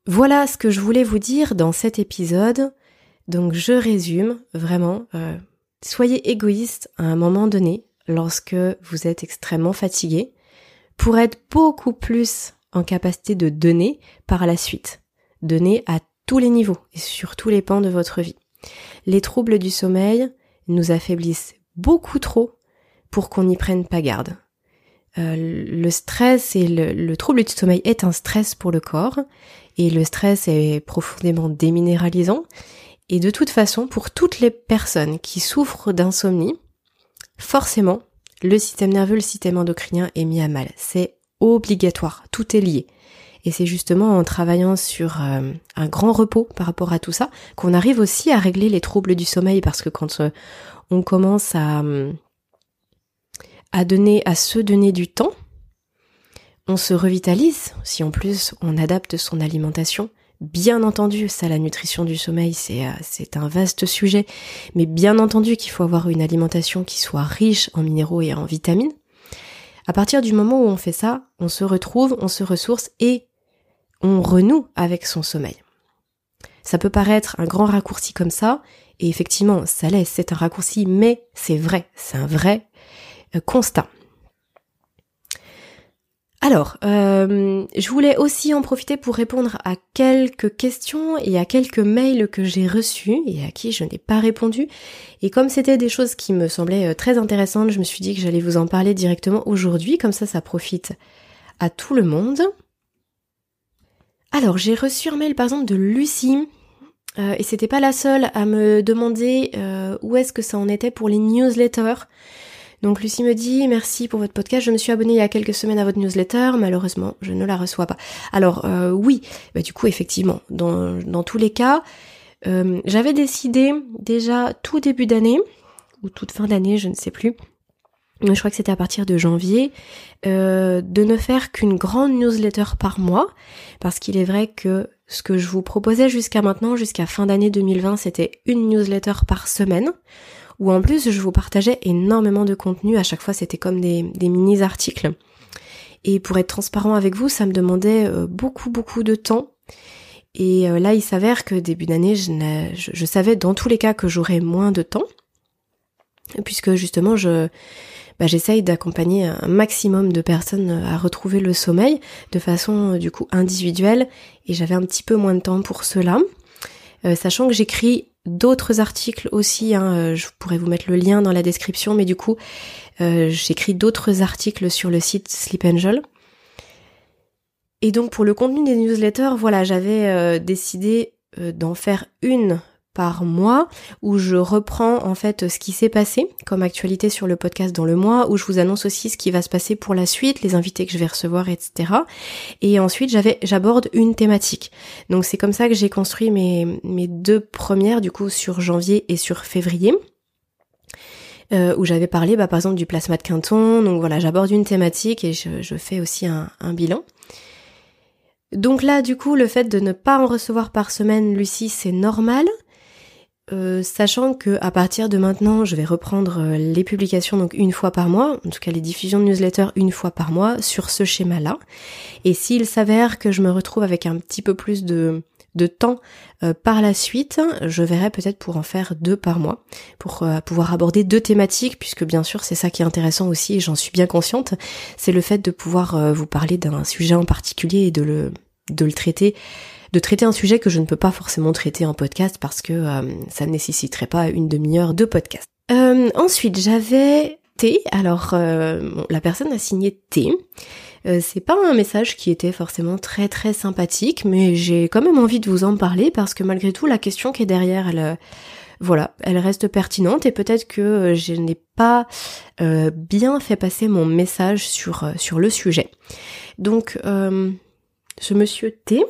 Voilà ce que je voulais vous dire dans cet épisode. Donc je résume vraiment. Soyez égoïste à un moment donné lorsque vous êtes extrêmement fatigué pour être beaucoup plus en capacité de donner par la suite. Donner à tous les niveaux et sur tous les pans de votre vie. Les troubles du sommeil nous affaiblissent beaucoup trop pour qu'on n'y prenne pas garde. Euh, le stress et le, le, trouble du sommeil est un stress pour le corps et le stress est profondément déminéralisant et de toute façon, pour toutes les personnes qui souffrent d'insomnie, forcément, le système nerveux, le système endocrinien est mis à mal. C'est obligatoire, tout est lié. Et c'est justement en travaillant sur euh, un grand repos par rapport à tout ça qu'on arrive aussi à régler les troubles du sommeil parce que quand euh, on commence à, à donner, à se donner du temps, on se revitalise. Si en plus on adapte son alimentation, Bien entendu, ça, la nutrition du sommeil, c'est, euh, c'est un vaste sujet, mais bien entendu qu'il faut avoir une alimentation qui soit riche en minéraux et en vitamines. À partir du moment où on fait ça, on se retrouve, on se ressource et on renoue avec son sommeil. Ça peut paraître un grand raccourci comme ça, et effectivement, ça l'est, c'est un raccourci, mais c'est vrai, c'est un vrai constat. Alors, euh, je voulais aussi en profiter pour répondre à quelques questions et à quelques mails que j'ai reçus et à qui je n'ai pas répondu. Et comme c'était des choses qui me semblaient euh, très intéressantes, je me suis dit que j'allais vous en parler directement aujourd'hui, comme ça ça profite à tout le monde. Alors, j'ai reçu un mail par exemple de Lucie, euh, et c'était pas la seule à me demander où est-ce que ça en était pour les newsletters. Donc Lucie me dit merci pour votre podcast. Je me suis abonnée il y a quelques semaines à votre newsletter. Malheureusement, je ne la reçois pas. Alors euh, oui, bah, du coup effectivement, dans, dans tous les cas, euh, j'avais décidé déjà tout début d'année ou toute fin d'année, je ne sais plus. Je crois que c'était à partir de janvier, euh, de ne faire qu'une grande newsletter par mois, parce qu'il est vrai que ce que je vous proposais jusqu'à maintenant, jusqu'à fin d'année 2020, c'était une newsletter par semaine où en plus je vous partageais énormément de contenu, à chaque fois c'était comme des, mini-articles. Et pour être transparent avec vous, ça me demandait euh, beaucoup beaucoup de temps. Et euh, là, il s'avère que début d'année, je, savais dans tous les cas que j'aurais moins de temps, puisque justement, bah, j'essaye d'accompagner un maximum de personnes à retrouver le sommeil de façon du coup individuelle, et j'avais un petit peu moins de temps pour cela. Euh, sachant que j'écris d'autres articles aussi, hein, je pourrais vous mettre le lien dans la description, mais du coup, j'écris d'autres articles sur le site Sleep Angel. Et donc pour le contenu des newsletters, voilà, j'avais décidé d'en faire une par mois où je reprends en fait ce qui s'est passé comme actualité sur le podcast dans le mois, où je vous annonce aussi ce qui va se passer pour la suite, les invités que je vais recevoir, etc. Et ensuite j'avais j'aborde une thématique. Donc c'est comme ça que j'ai construit mes, mes deux premières du coup sur janvier et sur février. Euh, où j'avais parlé bah, par exemple du plasma de Quinton, donc voilà j'aborde une thématique et je, je fais aussi un, un bilan. Donc là, du coup, le fait de ne pas en recevoir par semaine, Lucie, c'est normal. Euh, sachant que à partir de maintenant, je vais reprendre euh, les publications donc une fois par mois, en tout cas les diffusions de newsletter une fois par mois sur ce schéma-là. Et s'il s'avère que je me retrouve avec un petit peu plus de de temps euh, par la suite, je verrai peut-être pour en faire deux par mois, pour pouvoir aborder deux thématiques, puisque bien sûr c'est ça qui est intéressant aussi, et j'en suis bien consciente, c'est le fait de pouvoir vous parler d'un sujet en particulier et de le, de le traiter de traiter un sujet que je ne peux pas forcément traiter en podcast parce que euh, ça ne nécessiterait pas une demi-heure de podcast. Euh, ensuite, j'avais T. Alors, euh, la personne a signé T. c'est pas un message qui était forcément très très sympathique, mais j'ai quand même envie de vous en parler parce que malgré tout, la question qui est derrière, elle, voilà, elle reste pertinente et peut-être que je n'ai pas bien fait passer mon message sur sur le sujet. Donc, ce monsieur T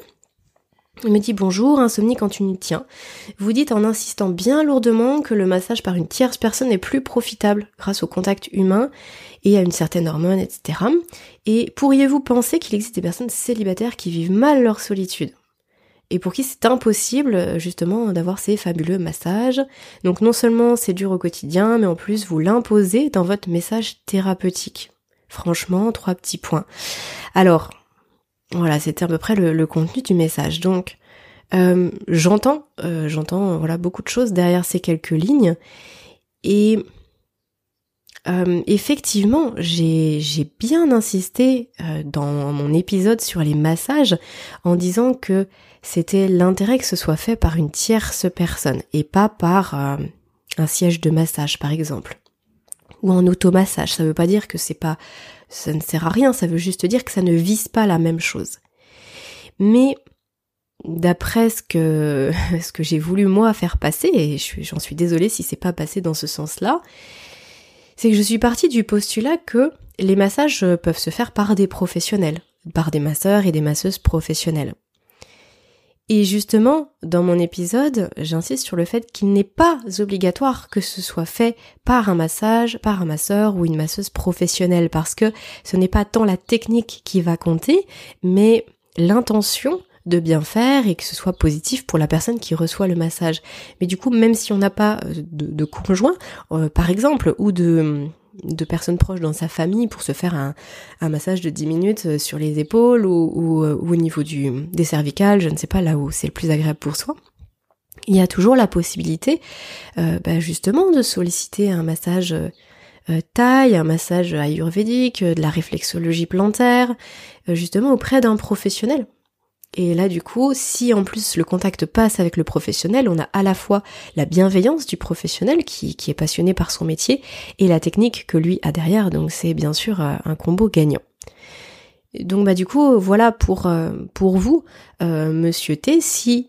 me dit bonjour, insomnie quand tu n'y tiens. Vous dites en insistant bien lourdement que le massage par une tierce personne est plus profitable grâce au contact humain et à une certaine hormone, etc. Et pourriez-vous penser qu'il existe des personnes célibataires qui vivent mal leur solitude? Et pour qui c'est impossible justement d'avoir ces fabuleux massages. Donc non seulement c'est dur au quotidien, mais en plus vous l'imposez dans votre message thérapeutique. Franchement, trois petits points. Alors, voilà, c'était à peu près le, contenu du message. Donc, euh, j'entends, euh, j'entends voilà beaucoup de choses derrière ces quelques lignes, et euh, effectivement, j'ai bien insisté dans mon épisode sur les massages en disant que c'était l'intérêt que ce soit fait par une tierce personne et pas par un siège de massage, par exemple, ou en automassage. Ça veut pas dire que c'est pas ça ne sert à rien, ça veut juste dire que ça ne vise pas la même chose. Mais d'après ce que, ce que j'ai voulu moi faire passer, et j'en suis désolée si c'est pas passé dans ce sens-là, c'est que je suis partie du postulat que les massages peuvent se faire par des professionnels, par des masseurs et des masseuses professionnelles. Et justement, dans mon épisode, j'insiste sur le fait qu'il n'est pas obligatoire que ce soit fait par un massage, par un masseur ou une masseuse professionnelle, parce que ce n'est pas tant la technique qui va compter, mais l'intention de bien faire et que ce soit positif pour la personne qui reçoit le massage. Mais du coup, même si on n'a pas euh, de, conjoint, euh, par exemple, ou de de personnes proches dans sa famille pour se faire un, un massage de 10 minutes euh, sur les épaules ou, euh, au niveau du, des cervicales, je ne sais pas, là où c'est le plus agréable pour soi. Il y a toujours la possibilité euh, bah justement de solliciter un massage euh, taille, un massage ayurvédique, de la réflexologie plantaire, justement auprès d'un professionnel. Et là, du coup, si en plus le contact passe avec le professionnel, on a à la fois la bienveillance du professionnel qui, qui est passionné par son métier et la technique que lui a derrière. Donc c'est bien sûr euh, un combo gagnant. Donc bah du coup, voilà pour, euh, pour vous, euh, monsieur T, si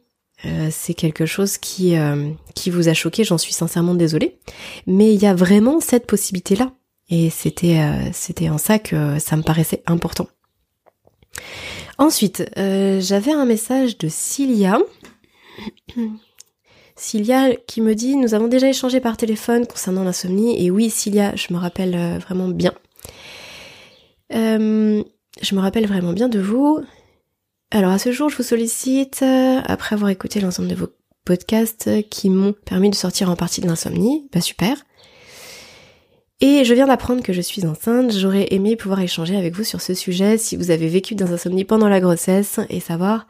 c'est quelque chose qui, qui vous a choqué, j'en suis sincèrement désolée. Mais il y a vraiment cette possibilité-là. Et c'était c'était en ça que ça me paraissait important. Ensuite, euh, j'avais un message de Cilia. Cilia qui me dit nous avons déjà échangé par téléphone concernant l'insomnie et oui Cilia je me rappelle euh, vraiment bien. Euh, je me rappelle vraiment bien de vous. Alors à ce jour je vous sollicite après avoir écouté l'ensemble de vos podcasts qui m'ont permis de sortir en partie de l'insomnie. Bah super. Et je viens d'apprendre que je suis enceinte, j'aurais aimé pouvoir échanger avec vous sur ce sujet si vous avez vécu dans insomnie pendant la grossesse et savoir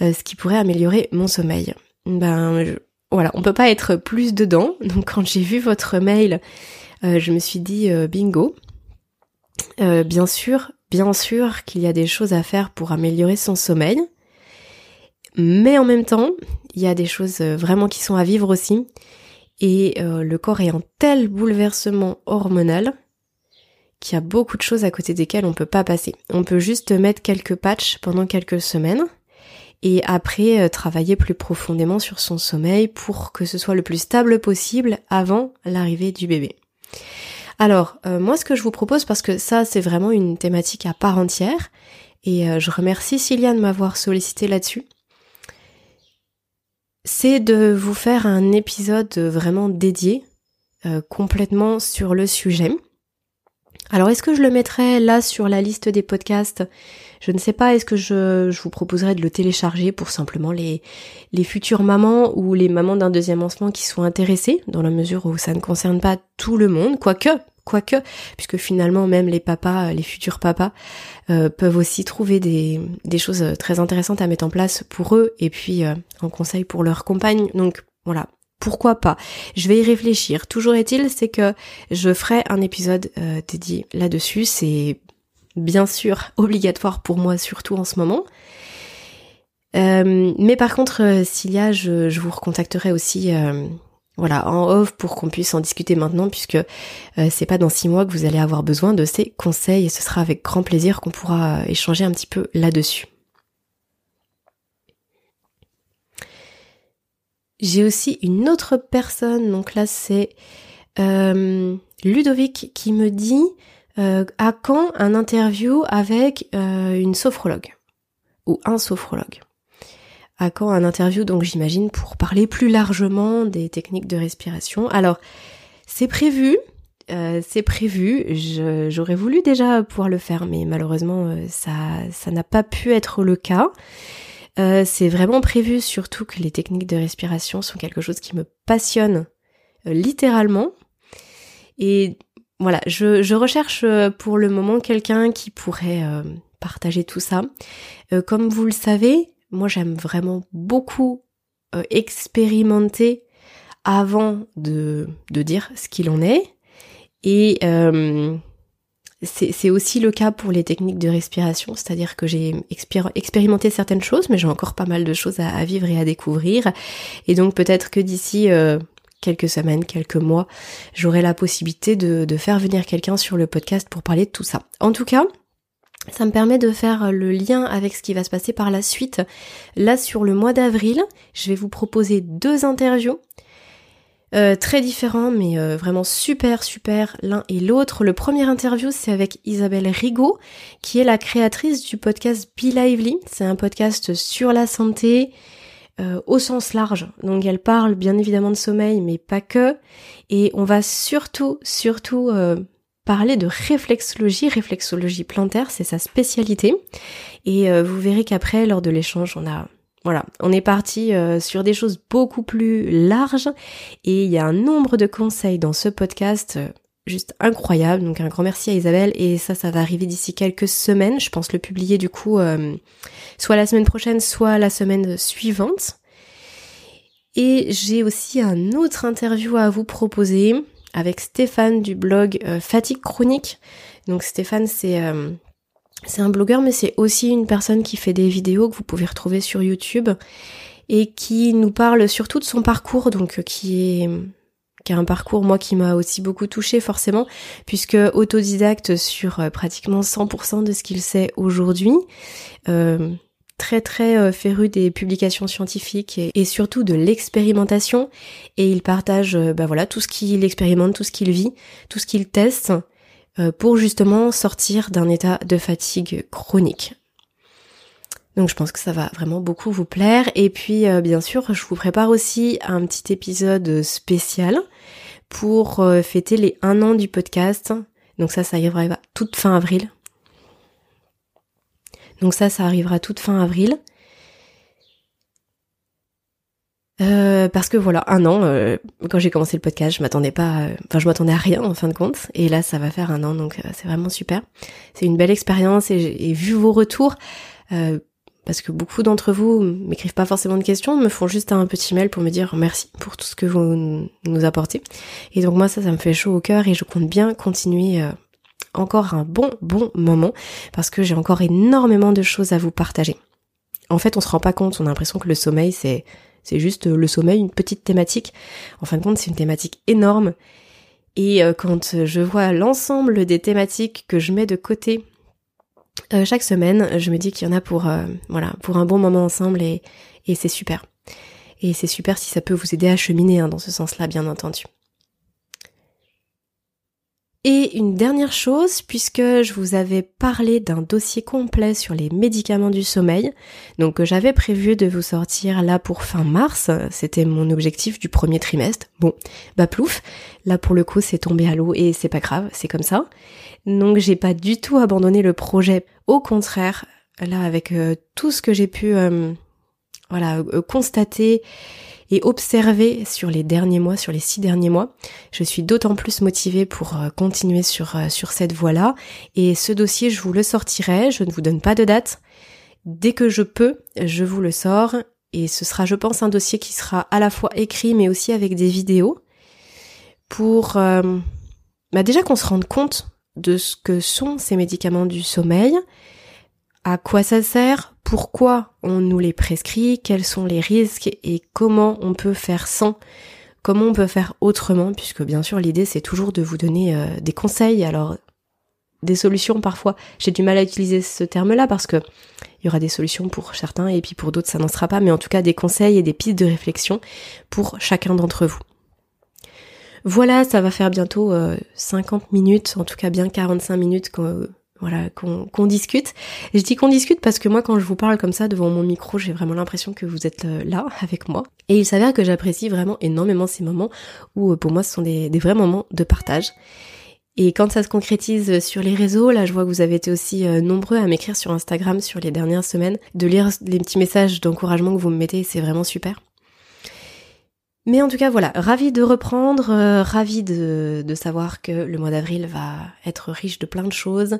euh, ce qui pourrait améliorer mon sommeil. Ben voilà, on peut pas être plus dedans. Donc quand j'ai vu votre mail, euh, je me suis dit euh, bingo. bien sûr, bien sûr qu'il y a des choses à faire pour améliorer son sommeil. Mais en même temps, il y a des choses vraiment qui sont à vivre aussi. Et le corps est en tel bouleversement hormonal qu'il y a beaucoup de choses à côté desquelles on peut pas passer. On peut juste mettre quelques patchs pendant quelques semaines et après travailler plus profondément sur son sommeil pour que ce soit le plus stable possible avant l'arrivée du bébé. Alors, moi ce que je vous propose, parce que ça c'est vraiment une thématique à part entière, et euh, je remercie Cilia de m'avoir sollicité là-dessus. C'est de vous faire un épisode vraiment dédié euh, complètement sur le sujet. Alors est-ce que je le mettrai là sur la liste des podcasts? Je ne sais pas, est-ce que je, je, vous proposerai de le télécharger pour simplement les, les futures mamans ou les mamans d'un deuxième lancement qui sont intéressées, dans la mesure où ça ne concerne pas tout le monde, quoique quoique, puisque finalement même les papas, les futurs papas, euh, peuvent aussi trouver des, choses très intéressantes à mettre en place pour eux et puis euh, en conseil pour leurs compagnes. Donc voilà, pourquoi pas? Je vais y réfléchir. Toujours est-il, c'est que je ferai un épisode euh, dédié là-dessus. C'est bien sûr obligatoire pour moi, surtout en ce moment. mais par contre, Cilia, je, je vous recontacterai aussi voilà, en off pour qu'on puisse en discuter maintenant puisque euh, c'est pas dans six mois que vous allez avoir besoin de ces conseils et ce sera avec grand plaisir qu'on pourra échanger un petit peu là-dessus. J'ai aussi une autre personne, donc là c'est euh, Ludovic qui me dit euh, à quand un interview avec une sophrologue? Ou un sophrologue? À quand un interview, donc j'imagine, pour parler plus largement des techniques de respiration. Alors, c'est prévu, euh, c'est prévu. J'aurais voulu déjà pouvoir le faire, mais malheureusement, euh, ça, ça n'a pas pu être le cas. Euh, c'est vraiment prévu, surtout que les techniques de respiration sont quelque chose qui me passionne littéralement. Et voilà, je, je, recherche pour le moment quelqu'un qui pourrait partager tout ça. comme vous le savez, moi, j'aime vraiment beaucoup euh, expérimenter avant de, de, dire ce qu'il en est. Et euh, c'est aussi le cas pour les techniques de respiration, c'est-à-dire que j'ai expérimenté certaines choses, mais j'ai encore pas mal de choses à, vivre et à découvrir. Et donc peut-être que d'ici euh, quelques semaines, quelques mois, j'aurai la possibilité de, de faire venir quelqu'un sur le podcast pour parler de tout ça. En tout cas, ça me permet de faire le lien avec ce qui va se passer par la suite. Là, sur le mois d'avril, je vais vous proposer deux interviews. Euh, très différents, mais euh, vraiment super, super l'un et l'autre. Le premier interview, c'est avec Isabelle Rigaud, qui est la créatrice du podcast Be Lively. C'est un podcast sur la santé, euh, au sens large. Donc elle parle bien évidemment de sommeil, mais pas que. Et on va surtout, surtout parler de réflexologie, réflexologie plantaire, c'est sa spécialité. Et euh, vous verrez qu'après, lors de l'échange, on a voilà, on est parti euh, sur des choses beaucoup plus larges et il y a un nombre de conseils dans ce podcast euh, juste incroyable. Donc un grand merci à Isabelle et ça, ça va arriver d'ici quelques semaines. Je pense le publier du coup soit la semaine prochaine, soit la semaine suivante. Et j'ai aussi un autre interview à vous proposer avec Stéphane du blog euh, Fatigue Chronique. Donc Stéphane, c'est euh, c'est un blogueur, mais c'est aussi une personne qui fait des vidéos que vous pouvez retrouver sur YouTube et qui nous parle surtout de son parcours, donc euh, qui est qui a un parcours moi qui m'a aussi beaucoup touché forcément puisque autodidacte sur pratiquement 100% de ce qu'il sait aujourd'hui très très euh, féru des publications scientifiques et, surtout de l'expérimentation et il partage euh, bah voilà tout ce qu'il expérimente, tout ce qu'il vit, tout ce qu'il teste euh, pour justement sortir d'un état de fatigue chronique. Donc je pense que ça va vraiment beaucoup vous plaire et puis bien sûr je vous prépare aussi un petit épisode spécial pour fêter les un an du podcast. Donc ça ça arrivera toute fin avril donc ça, ça arrivera toute fin avril. Euh, parce que voilà, un an, euh, quand j'ai commencé le podcast, je m'attendais pas, euh, enfin je m'attendais à rien en fin de compte, et là ça va faire un an, donc c'est vraiment super. C'est une belle expérience et, vu vos retours, parce que beaucoup d'entre vous m'écrivent pas forcément de questions, me font juste un petit mail pour me dire merci pour tout ce que vous nous apportez. Et donc moi ça, ça me fait chaud au cœur et je compte bien continuer encore un bon bon moment parce que j'ai encore énormément de choses à vous partager. En fait, on se rend pas compte, on a l'impression que le sommeil c'est C'est juste le sommeil, une petite thématique. En fin de compte, c'est une thématique énorme. Et quand je vois l'ensemble des thématiques que je mets de côté chaque semaine, je me dis qu'il y en a pour voilà pour un bon moment ensemble et, et c'est super. Et c'est super si ça peut vous aider à cheminer hein, dans ce sens-là, bien entendu. Et une dernière chose, puisque je vous avais parlé d'un dossier complet sur les médicaments du sommeil, donc que j'avais prévu de vous sortir là pour fin mars, c'était mon objectif du premier trimestre. Bon, bah plouf, là pour le coup c'est tombé à l'eau et c'est pas grave, c'est comme ça. Donc j'ai pas du tout abandonné le projet, au contraire, là avec euh, tout ce que j'ai pu euh, voilà euh, constater et observer sur les derniers mois, sur les six derniers mois. Je suis d'autant plus motivée pour euh, continuer sur, euh, sur cette voie-là. Et ce dossier, je vous le sortirai, je ne vous donne pas de date. Dès que je peux, je vous le sors. Et ce sera, je pense, un dossier qui sera à la fois écrit, mais aussi avec des vidéos. Pour euh, bah déjà qu'on se rende compte de ce que sont ces médicaments du sommeil, à quoi ça sert, pourquoi on nous les prescrit, quels sont les risques? Et comment on peut faire sans, comment on peut faire autrement, puisque bien sûr l'idée c'est toujours de vous donner euh, des conseils, alors des solutions parfois, j'ai du mal à utiliser ce terme-là parce que il y aura des solutions pour certains et puis pour d'autres ça n'en sera pas, mais en tout cas des conseils et des pistes de réflexion pour chacun d'entre vous. Voilà, ça va faire bientôt 50 euh, minutes, en tout cas bien 45 minutes voilà, qu'on discute. je dis qu'on discute parce que moi, quand je vous parle comme ça devant mon micro, j'ai vraiment l'impression que vous êtes euh, là avec moi. Et il s'avère que j'apprécie vraiment énormément ces moments où, euh, pour moi, ce sont des, vrais moments de partage. Et quand ça se concrétise sur les réseaux, là je vois que vous avez été aussi euh, nombreux à m'écrire sur Instagram sur les dernières semaines, de lire les petits messages d'encouragement que vous me mettez, c'est vraiment super. Mais en tout cas, voilà, ravi de reprendre, euh, ravi de, savoir que le mois d'avril va être riche de plein de choses.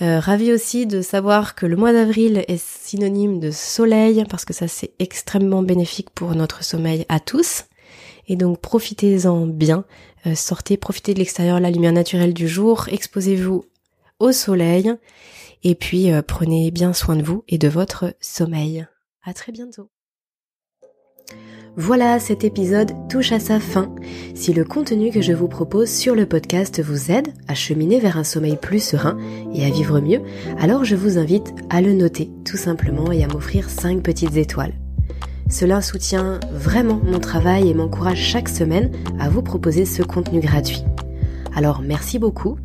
Euh, ravi aussi de savoir que le mois d'avril est synonyme de soleil, parce que ça c'est extrêmement bénéfique pour notre sommeil à tous. Et donc profitez-en bien, euh, sortez, profitez de l'extérieur, la lumière naturelle du jour, exposez-vous au soleil, et puis prenez bien soin de vous et de votre sommeil. À très bientôt. Voilà, cet épisode touche à sa fin. Si le contenu que je vous propose sur le podcast vous aide à cheminer vers un sommeil plus serein et à vivre mieux, alors je vous invite à le noter tout simplement et à m'offrir 5 petites étoiles. Cela soutient vraiment mon travail et m'encourage chaque semaine à vous proposer ce contenu gratuit. Alors merci beaucoup,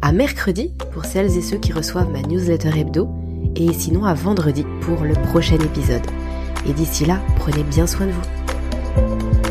à mercredi pour celles et ceux qui reçoivent ma newsletter hebdo, et sinon à vendredi pour le prochain épisode. Et d'ici là, prenez bien soin de vous.